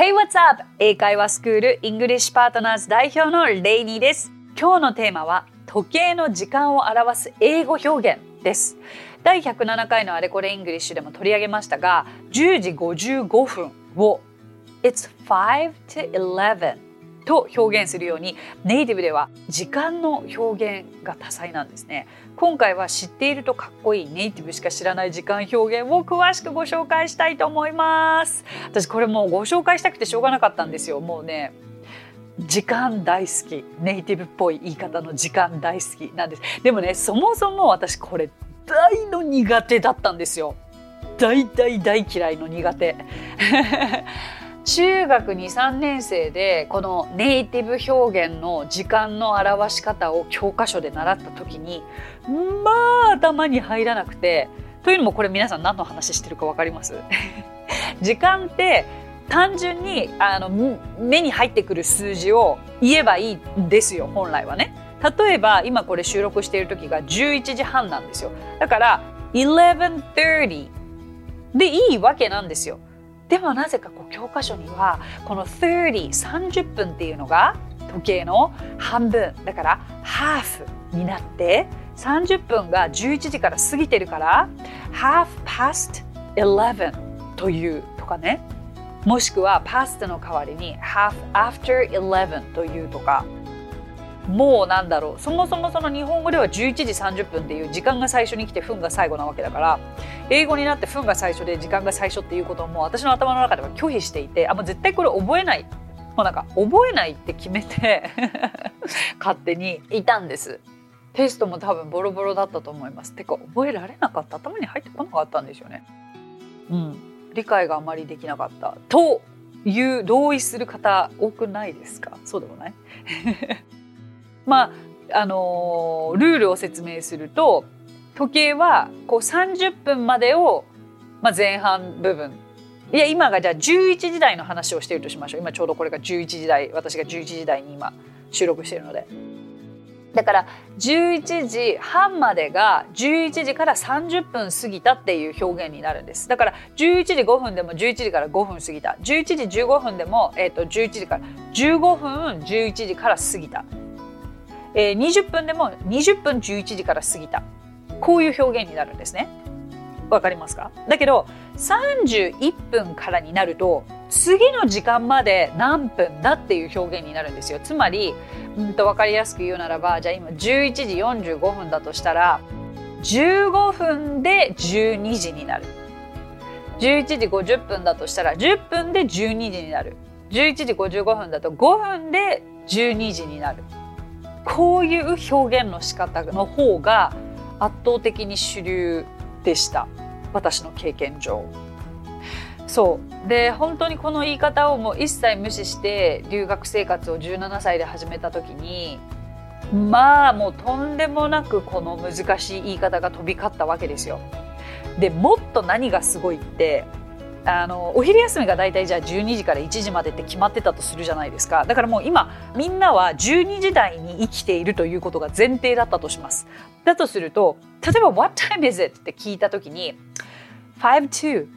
Hey, what's up? 英会話スクールイングリッシュパートナーズ代表のレイニーです。今日のテーマは時計の時間を表す英語表現です。第107回のあれこれイングリッシュでも取り上げましたが、10時55分を It's 5 to 11と表現するようにネイティブでは時間の表現が多彩なんですね。今回は知っているとかっこいいネイティブしか知らない時間表現を詳しくご紹介したいと思います。私これもうご紹介したくてしょうがなかったんですよ。もうね時間大好き。ネイティブっぽい言い方の時間大好きなんです。でもねそもそも私これ大の苦手だったんですよ。大大大嫌いの苦手。中学23年生でこのネイティブ表現の時間の表し方を教科書で習った時にまあ頭に入らなくてというのもこれ皆さん何の話してるか分かります？時間って単純にあの目に入ってくる数字を言えばいいんですよ本来はね。例えば今これ収録している時が11時半なんですよ。だから11:30でいいわけなんですよ。でもなぜかこう教科書にはこの3030分っていうのが時計の半分。だからハーフになって30分が11時から過ぎてるから half past 11というとかね。もしくは past の代わりに half after 11というとか。もうなんだろう。そもそもその日本語では11時30分っていう時間が最初に来て分が最後なわけだから英語になって分が最初で時間が最初っていうことをもう私の頭の中では拒否していてあもう絶対これ覚えない。もうなんか覚えないって決めて 勝手にいたんです。テストも多分ボロボロだったと思います。てか覚えられなかった。頭に入ってこなかったんですよね。うん。理解があまりできなかった。という同意する方多くないですか？そうでもない？まああのルールを説明すると時計はこう30分までを、まあ、前半部分。いや今がじゃあ11時台の話をしているとしましょう。今ちょうどこれが11時台私が11時台に今収録しているので。だから11時半までが11時から30分過ぎたっていう表現になるんです。だから11時5分でも11時から5分過ぎた。11時15分でも、えー、と11時から15分11時から過ぎた。えー、20分でも20分11時から過ぎたこういう表現になるんですね。わかりますか？だけど31分からになると次の時間まで何分だっていう表現になるんですよ。つまり、うんと分かりやすく言うならばじゃあ今11時45分だとしたら15分で12時になる。11時50分だとしたら10分で12時になる。11時55分だと5分で12時になる。こういう表現の仕方の方が圧倒的に主流でした私の経験上。そうで本当にこの言い方をもう一切無視して留学生活を17歳で始めた時にまあもうとんでもなくこの難しい言い方が飛び交ったわけですよ。でもっと何がすごいってあのお昼休みが大体じゃあ12時から1時までって決まってたとするじゃないですか。だからもう今みんなは12時台に生きているということが前提だったとします。だとすると例えば「What time is it?」って聞いた時に「5 2」っ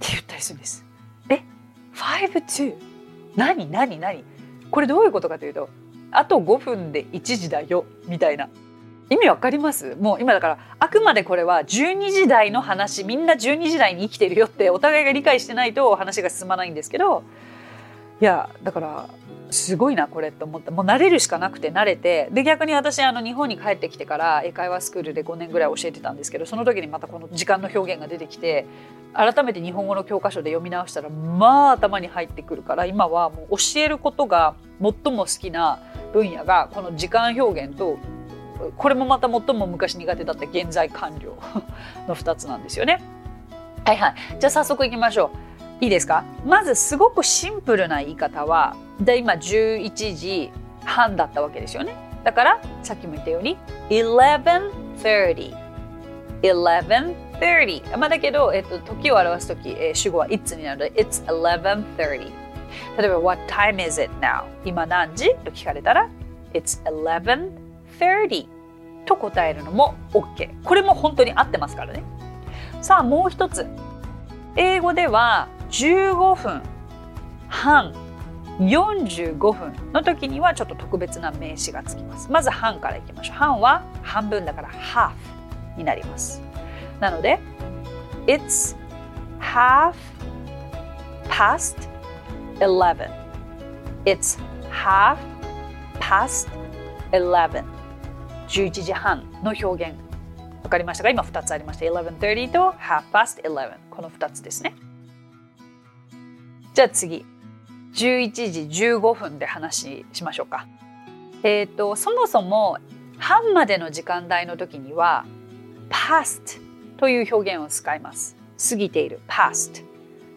て言ったりするんです。え？5 2何？何？何？これどういうことかというとあと5分で1時だよみたいな。意味わかります？もう今だからあくまでこれは12時代の話みんな12時代に生きてるよってお互いが理解してないと話が進まないんですけどいやだからすごいなこれと思ってもう慣れるしかなくて慣れて。で逆に私あの日本に帰ってきてから英会話スクールで5年ぐらい教えてたんですけどその時にまたこの時間の表現が出てきて改めて日本語の教科書で読み直したらまあ頭に入ってくるから今はもう教えることが最も好きな分野がこの時間表現とこれもまた最も昔苦手だった現在完了の2つなんですよね。はいはい。じゃあ早速いきましょう。いいですか？まずすごくシンプルな言い方はで今11時半だったわけですよね。だからさっきも言ったように11:30 11:30まあだけど、えっと、時を表す時、えー、主語は It's になる？ので It's 11:30例えば What time is it now? 今何時？と聞かれたら It's 11:30 30と答えるのも OK これも本当に合ってますからね。さあもう一つ。英語では15分半45分の時にはちょっと特別な名詞がつきます。まず半からいきましょう。半は半分だから half になります。なので It's half past 11 It's half past 11 11時半の表現。わかりましたか？今2つありました。11.30と half past 11この2つですね。じゃあ次。11時15分で話しましょうか。えっ、ー、とそもそも半までの時間帯の時には past という表現を使います。過ぎている。past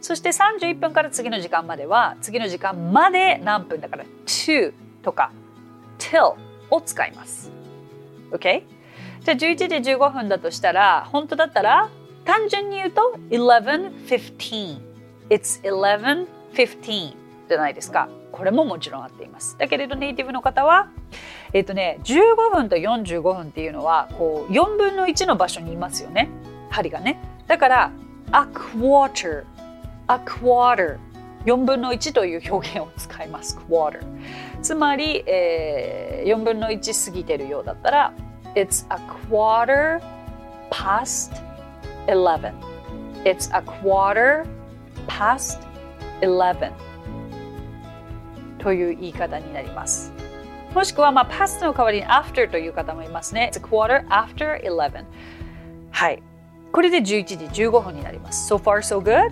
そして31分から次の時間までは次の時間まで何分だから？to とか till を使います。OK? じゃあ11時15分だとしたら本当だったら単純に言うと11.15 It's 11.15じゃないですか。これももちろん合っています。だけれどネイティブの方はえっ、ー、とね15分と45分っていうのはこう4分の1の場所にいますよね。針がね。だから a quarter a quarter 4分の1という表現を使います。quarter つまり、えー、4分の1過ぎてるようだったら It's a quarter past 11 It's a quarter past 11という言い方になりますもしくは、まあ、past の代わりに after という方もいますね It's a quarter after 11はいこれで11時15分になります So far so good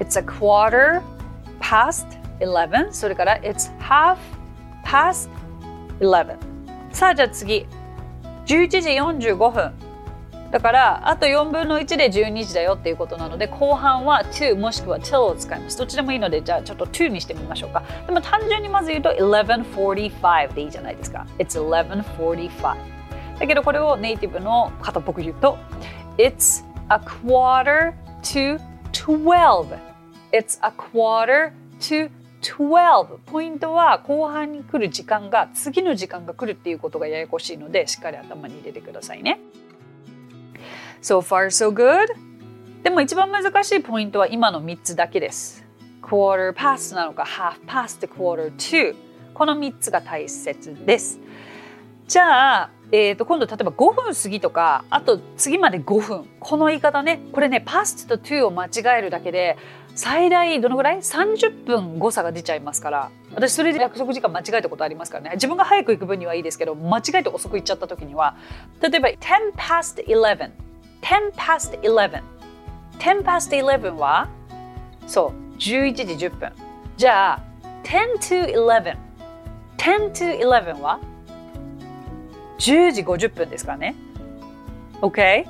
It's a quarter past 11それから It's half past 11さあじゃあ次。11時45分。だからあと4分の1で12時だよっていうことなので後半は to もしくは till を使います。どっちでもいいのでじゃあちょっと to にしてみましょうか。でも単純にまず言うと11.45でいいじゃないですか。It's 11.45だけどこれをネイティブの方っぽく言うと It's a quarter to 12 It's a quarter to 12ポイントは後半に来る時間が次の時間が来るっていうことがややこしいのでしっかり頭に入れてくださいね。So far so good? でも一番難しいポイントは今の3つだけです。quarter past なのか half past quarter to この3つが大切です。じゃあえー、と今度例えば5分過ぎとかあと次まで5分この言い方ねこれね past と to を間違えるだけで最大どのぐらい ?30 分誤差が出ちゃいますから。私それで約束時間間違えたことありますからね。自分が早く行く分にはいいですけど間違えて遅く行っちゃった時には例えば10 past 11 10 past 11 10 past 11はそう11時10分。じゃあ10 to 11 10 to 11は10時50分ですからね。OK?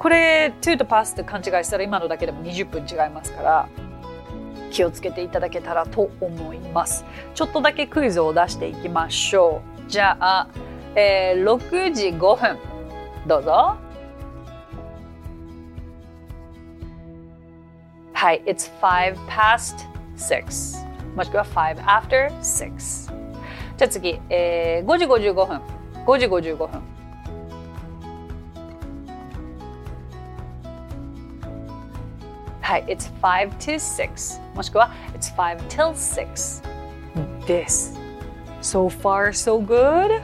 これ to と pass って勘違いしたら今のだけでも20分違いますから気をつけていただけたらと思います。ちょっとだけクイズを出していきましょう。じゃあ、えー、6時5分。どうぞ。はい It's 5 past 6もしくは5 after 6じゃあ次、えー、5時55分。5時55分。はい、It's 5 to 6もしくは It's 5 till 6です。So far, so good?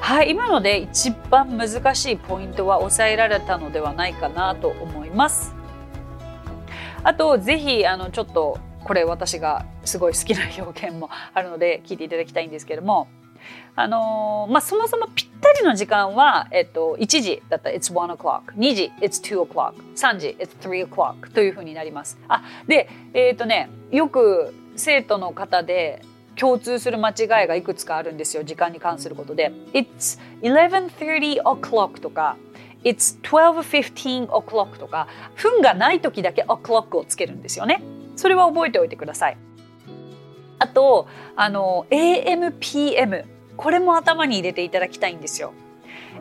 はい、今ので一番難しいポイントは抑えられたのではないかなと思います。あと、ぜひ、あの、ちょっと、これ私がすごい好きな表現もあるので聞いていただきたいんですけれども、あのー、まあ、そもそもぴったりの時間は、えっと、1時だった。It's one o'clock 2時。It's two o'clock 3時。It's three o'clock というふうになります。あでえっ、とねよく生徒の方で共通する間違いがいくつかあるんですよ。時間に関することで。It's 11.30 o'clock とか It's 12.15 o'clock とか分がない時だけ o'clock をつけるんですよね。それは覚えておいてください。あとあの AMPM これも頭に入れていただきたいんですよ。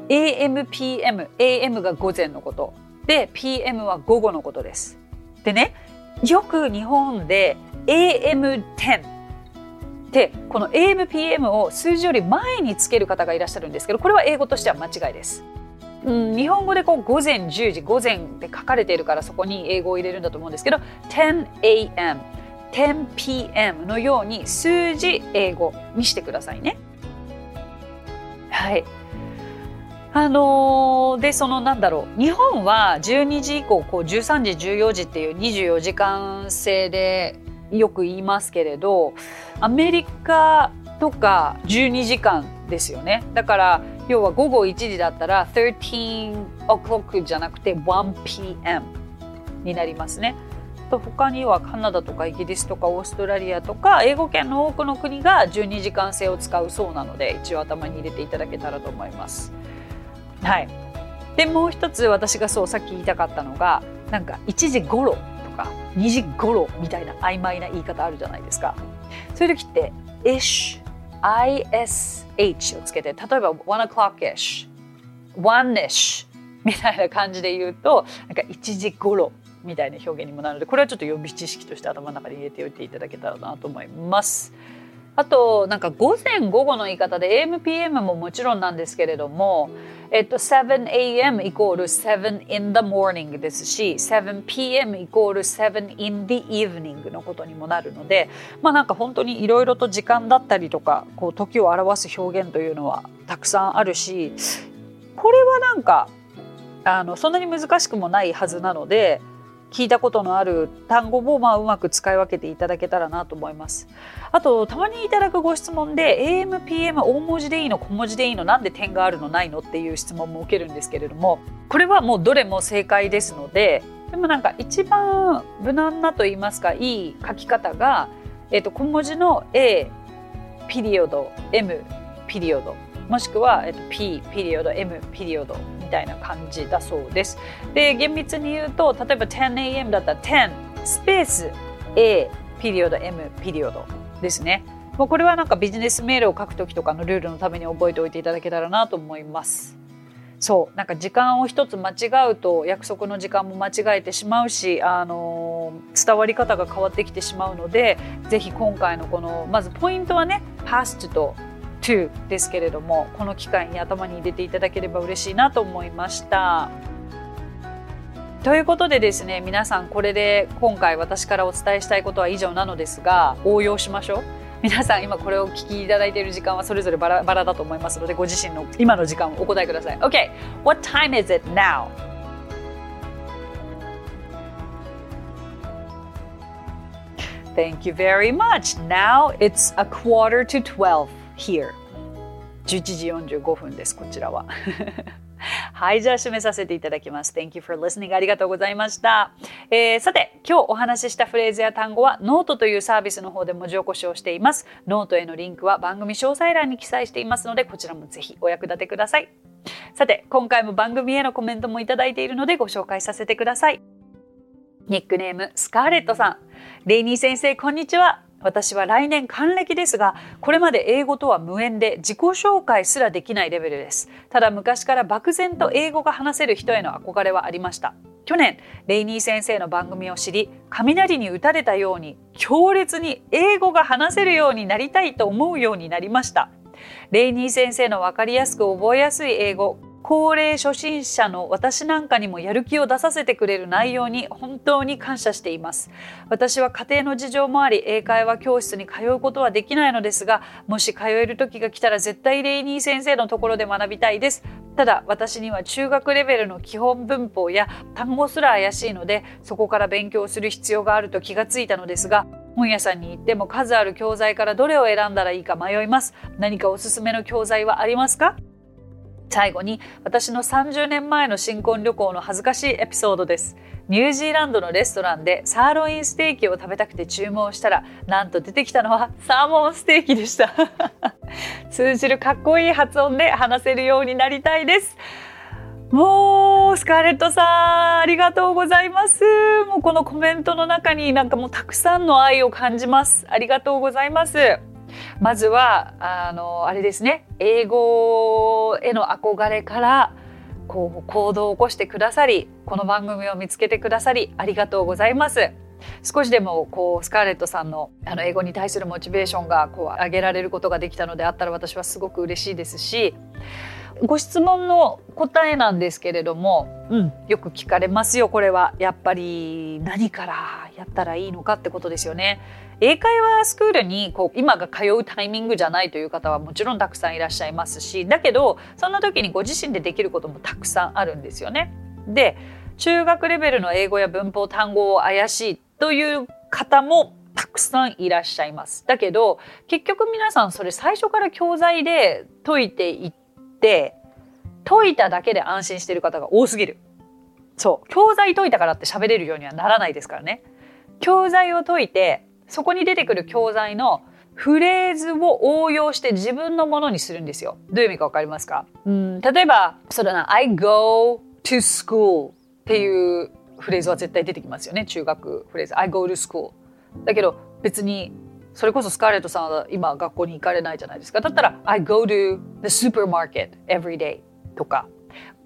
AMPM、AM が午前のこと。で、PM は午後のことです。でね、よく日本で AM10 でこの AMPM を数字より前につける方がいらっしゃるんですけどこれは英語としては間違いです。うん、日本語でこう午前10時午前って書かれているからそこに英語を入れるんだと思うんですけど 10am 10pm のように数字英語にしてくださいね。はい。あのー、でそのなんだろう。日本は12時以降こう13時14時っていう24時間制でよく言いますけれどアメリカとか12時間ですよね。だから要は午後1時だったら13 o'clock じゃなくて 1pm になりますね。と他にはカナダとかイギリスとかオーストラリアとか英語圏の多くの国が12時間制を使うそうなので一応頭に入れていただけたらと思います。はい、でもう一つ私がそうさっき言いたかったのがなんか1時頃とか2時頃みたいな曖昧な言い方あるじゃないですか。そういう時って ish ish をつけて例えば1 o'clock ish one ish みたいな感じで言うとなんか1時頃みたいな表現にもなるのでこれはちょっと予備知識として頭の中に入れておいていただけたらなと思います。あとなんか午前午後の言い方で AMPM ももちろんなんですけれども、えっと、7am イコール7 in the morning ですし 7pm イコール7 in the evening のことにもなるのでまあなんか本当にいろいろと時間だったりとかこう時を表す表現というのはたくさんあるしこれはなんかあのそんなに難しくもないはずなので聞いたことのある単語をまあうまく使い分けていただけたらなと思います。あとたまにいただくご質問で AMPM 大文字でいいの小文字でいいのなんで点があるのないのっていう質問も受けるんですけれどもこれはもうどれも正解ですのででもなんか一番無難なと言いますかいい書き方が、えー、と小文字の A ピリオド M ピリオドもしくは、えっと、P ピリオド M ピリオドみたいな感じだそうです。で厳密に言うと例えば 10am だったら10スペース A ピリオド M ピリオドですね。もうこれはなんかビジネスメールを書く時とかのルールのために覚えておいていただけたらなと思います。そうなんか時間を一つ間違うと約束の時間も間違えてしまうし、あのー、伝わり方が変わってきてしまうのでぜひ今回のこのまずポイントはね past と to ですけれどもこの機会に頭に入れていただければ嬉しいなと思いました。ということでですね皆さんこれで今回私からお伝えしたいことは以上なのですが応用しましょう。皆さん今これを聞きいただいている時間はそれぞれバラバラだと思いますのでご自身の今の時間をお答えください。OK! What time is it now? Thank you very much. Now it's a quarter to 12. Here. 11時45分ですこちらは。はいじゃあ締めさせていただきます。Thank you for listening ありがとうございました、えー、さて今日お話ししたフレーズや単語はノートというサービスの方で文字起こしをしています。ノートへのリンクは番組詳細欄に記載していますのでこちらもぜひお役立てください。さて今回も番組へのコメントもいただいているのでご紹介させてください。ニックネームスカーレットさん。レイニー先生こんにちは。私は来年還暦ですがこれまで英語とは無縁で自己紹介すらできないレベルです。ただ昔から漠然と英語が話せる人への憧れはありました。去年レイニー先生の番組を知り雷に打たれたように強烈に英語が話せるようになりたいと思うようになりました。レイニー先生の分かりやすく覚えやすい英語高齢初心者の私なんかにもやる気を出させてくれる内容に本当に感謝しています。私は家庭の事情もあり英会話教室に通うことはできないのですがもし通える時が来たら絶対レイニー先生のところで学びたいです。ただ私には中学レベルの基本文法や単語すら怪しいのでそこから勉強する必要があると気がついたのですが本屋さんに行っても数ある教材からどれを選んだらいいか迷います。何かおすすめの教材はありますか？最後に私の30年前の新婚旅行の恥ずかしいエピソードです。ニュージーランドのレストランでサーロインステーキを食べたくて注文したらなんと出てきたのはサーモンステーキでした。通じるかっこいい発音で話せるようになりたいです。もうスカーレットさんありがとうございます。もうこのコメントの中になんかもうたくさんの愛を感じます。ありがとうございます。まずはあのあれですね英語への憧れからこう行動を起こしてくださりこの番組を見つけてくださりありがとうございます。少しでもこうスカーレットさんのあの英語に対するモチベーションがこう上げられることができたのであったら私はすごく嬉しいですしご質問の答えなんですけれども、うん、よく聞かれますよこれはやっぱり何からやったらいいのかってことですよね。英会話スクールにこう今が通うタイミングじゃないという方はもちろんたくさんいらっしゃいますしだけどそんな時にご自身でできることもたくさんあるんですよね。で中学レベルの英語や文法単語を怪しいという方もたくさんいらっしゃいます。だけど結局皆さんそれ最初から教材で解いていって解いただけで安心してる方が多すぎる。そう教材解いたからって喋れるようにはならないですからね。教材を解いてそこに出てくる教材のフレーズを応用して自分のものにするんですよ。どういう意味かわかりますか？うん。例えばそうだな。I go to school っていうフレーズは絶対出てきますよね。中学フレーズ。I go to school だけど別にそれこそスカーレットさんは今学校に行かれないじゃないですか。だったら I go to the supermarket every day とか。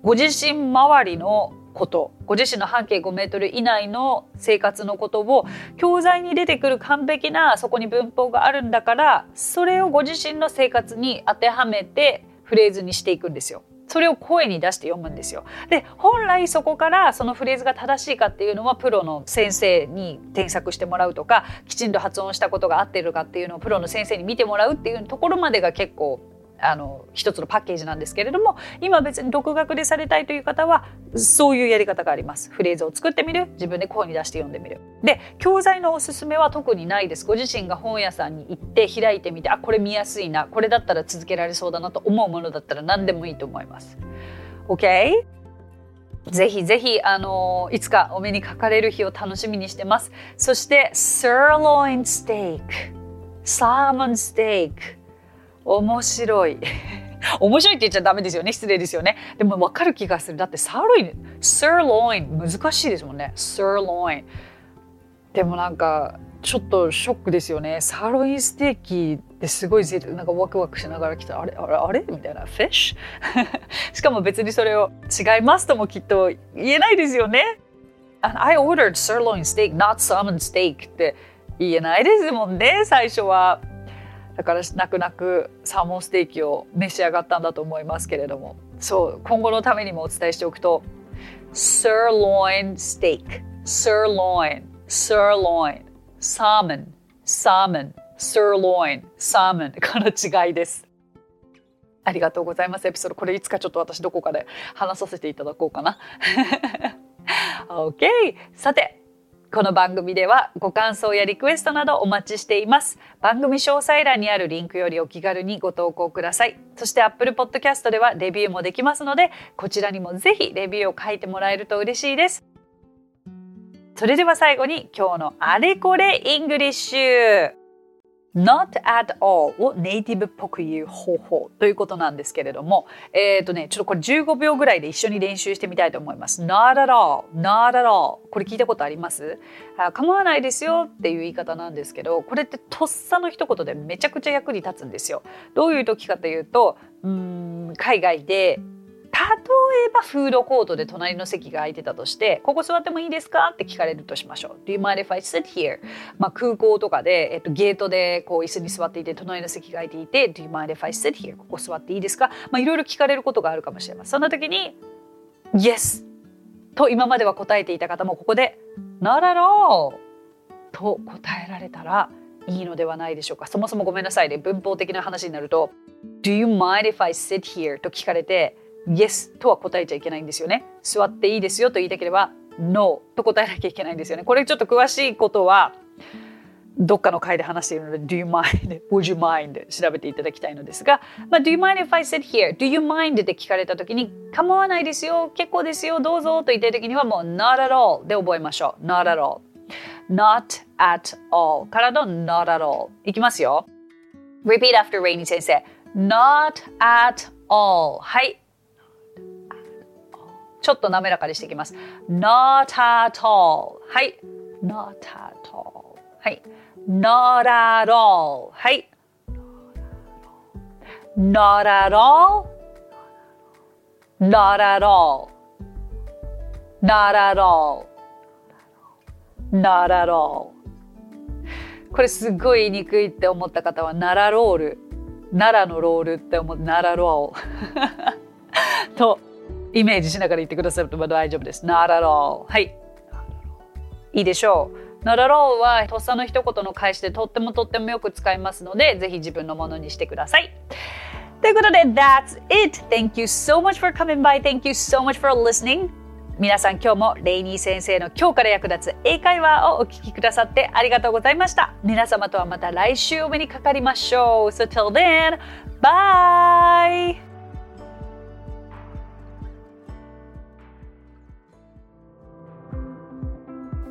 ご自身周りのことご自身の半径5メートル以内の生活のことを教材に出てくる完璧なそこに文法があるんだからそれをご自身の生活に当てはめてフレーズにしていくんですよ。それを声に出して読むんですよ。で本来そこからそのフレーズが正しいかっていうのはプロの先生に添削してもらうとかきちんと発音したことが合ってるかっていうのをプロの先生に見てもらうっていうところまでが結構あの一つのパッケージなんですけれども今別に独学でされたいという方はそういうやり方があります。フレーズを作ってみる。自分で声に出して読んでみる。で教材のおすすめは特にないです。ご自身が本屋さんに行って開いてみてあこれ見やすいな。これだったら続けられそうだなと思うものだったら何でもいいと思います。OK? ぜひぜひ、あのいつかお目にかかれる日を楽しみにしてます。そして、sirloin steak、サーモンステーク、面白い。面白いって言っちゃダメですよね。失礼ですよね。でも分かる気がする。だってサーロインサーロイン難しいですもんね。サーロインでもなんかちょっとショックですよね。サーロインステーキってすごいなんかワクワクしながら来た。あれあれあれ？みたいな。フィッシュしかも別にそれを違いますともきっと言えないですよね。I ordered sirloin steak not salmon steak って言えないですもんね最初は。だから泣く泣くサーモンステーキを召し上がったんだと思いますけれども。そう。今後のためにもお伝えしておくと sirloin steak sirloin sirloin salmon salmon sirloin salmon この違いです。ありがとうございます。エピソードこれいつかちょっと私どこかで話させていただこうかな。OK さてこの番組ではご感想やリクエストなどお待ちしています。番組詳細欄にあるリンクよりお気軽にご投稿ください。そして Apple Podcast ではレビューもできますので、こちらにもぜひレビューを書いてもらえると嬉しいです。それでは最後に今日のあれこれイングリッシュ。Not at all をネイティブっぽく言う方法ということなんですけれども、えっ、ー、とね、ちょっとこれ15秒ぐらいで一緒に練習してみたいと思います。not at all, not at all これ聞いたことあります？構わないですよっていう言い方なんですけど、これってとっさの一言でめちゃくちゃ役に立つんですよ。どういう時かというと、うん海外で例えばフードコートで隣の席が空いてたとして「ここ座ってもいいですか?」って聞かれるとしましょう。Do you mind if I sit here? まあ、空港とかで、えっと、ゲートでこう椅子に座っていて隣の席が空いていて「Do you mind if I sit here? ここ座っていいですか?」まあ、いろいろ聞かれることがあるかもしれません。そんな時に「Yes」と今までは答えていた方もここで「Not at all」と答えられたらいいのではないでしょうか。そもそもごめんなさいね文法的な話になると「Do you mind if I sit here?」と聞かれて「Yes とは答えちゃいけないんですよね。座っていいですよと言いたければ No と答えなきゃいけないんですよね。これちょっと詳しいことはどっかの回で話しているので Do you mind? Would you mind? 調べていただきたいのですが、まあ、Do you mind if I sit here? Do you mind? で聞かれた時に構わないですよ結構ですよどうぞと言ったい時にはもう Not at all で覚えましょう Not at all Not at all からの Not at all いきますよ Repeat after Rainy 先生 Not at all はいちょっと滑らかにしていきます。not at all. はい。Not at all. はい。Not at all. はい。Not at all. Not at all. Not at all. Not at all. これすごい言いにくいって思った方は奈良ロール奈良のロールって思って奈良ロールとイメージしながら言ってくださると大丈夫です。not at all。はい。いいでしょう。not at all はとっさの一言の返しでとってもとってもよく使いますので、ぜひ自分のものにしてください。ということで、That's it! Thank you so much for coming by. Thank you so much for listening. 皆さん今日もレイニー先生の今日から役立つ英会話をお聞きくださってありがとうございました。皆様とはまた来週お目にかかりましょう。So till then, bye!